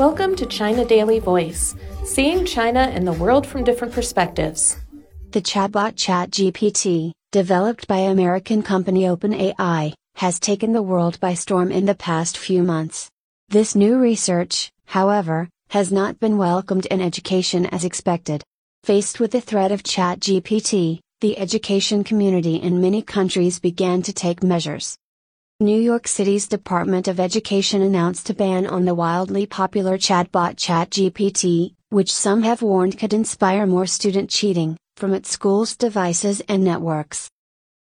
Welcome to China Daily Voice, seeing China and the world from different perspectives. The chatbot ChatGPT, developed by American company OpenAI, has taken the world by storm in the past few months. This new research, however, has not been welcomed in education as expected. Faced with the threat of ChatGPT, the education community in many countries began to take measures. New York City's Department of Education announced a ban on the wildly popular chatbot ChatGPT, which some have warned could inspire more student cheating, from its school's devices and networks.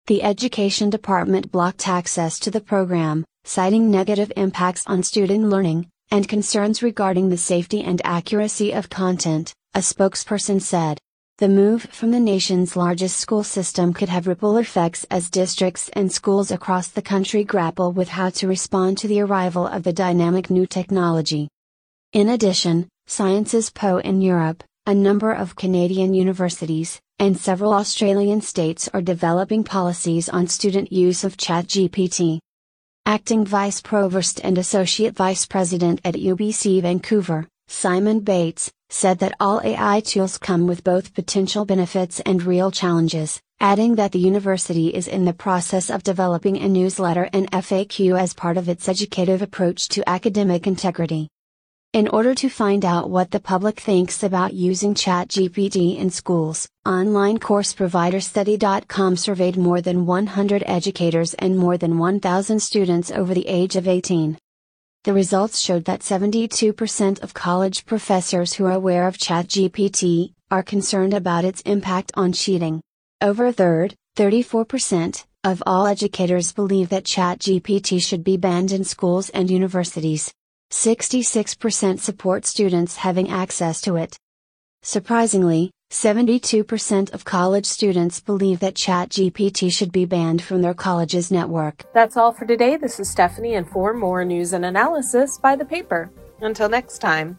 The Education Department blocked access to the program, citing negative impacts on student learning, and concerns regarding the safety and accuracy of content, a spokesperson said. The move from the nation's largest school system could have ripple effects as districts and schools across the country grapple with how to respond to the arrival of the dynamic new technology. In addition, Sciences Po in Europe, a number of Canadian universities, and several Australian states are developing policies on student use of ChatGPT. Acting Vice Provost and Associate Vice President at UBC Vancouver, Simon Bates, said that all AI tools come with both potential benefits and real challenges, adding that the university is in the process of developing a newsletter and FAQ as part of its educative approach to academic integrity. In order to find out what the public thinks about using ChatGPT in schools, online course provider Study.com surveyed more than 100 educators and more than 1,000 students over the age of 18. The results showed that 72% of college professors who are aware of ChatGPT are concerned about its impact on cheating. Over a third, 34%, of all educators believe that ChatGPT should be banned in schools and universities. 66% support students having access to it. Surprisingly, 72% of college students believe that ChatGPT should be banned from their college's network. That's all for today. This is Stephanie, and for more news and analysis, by the paper. Until next time.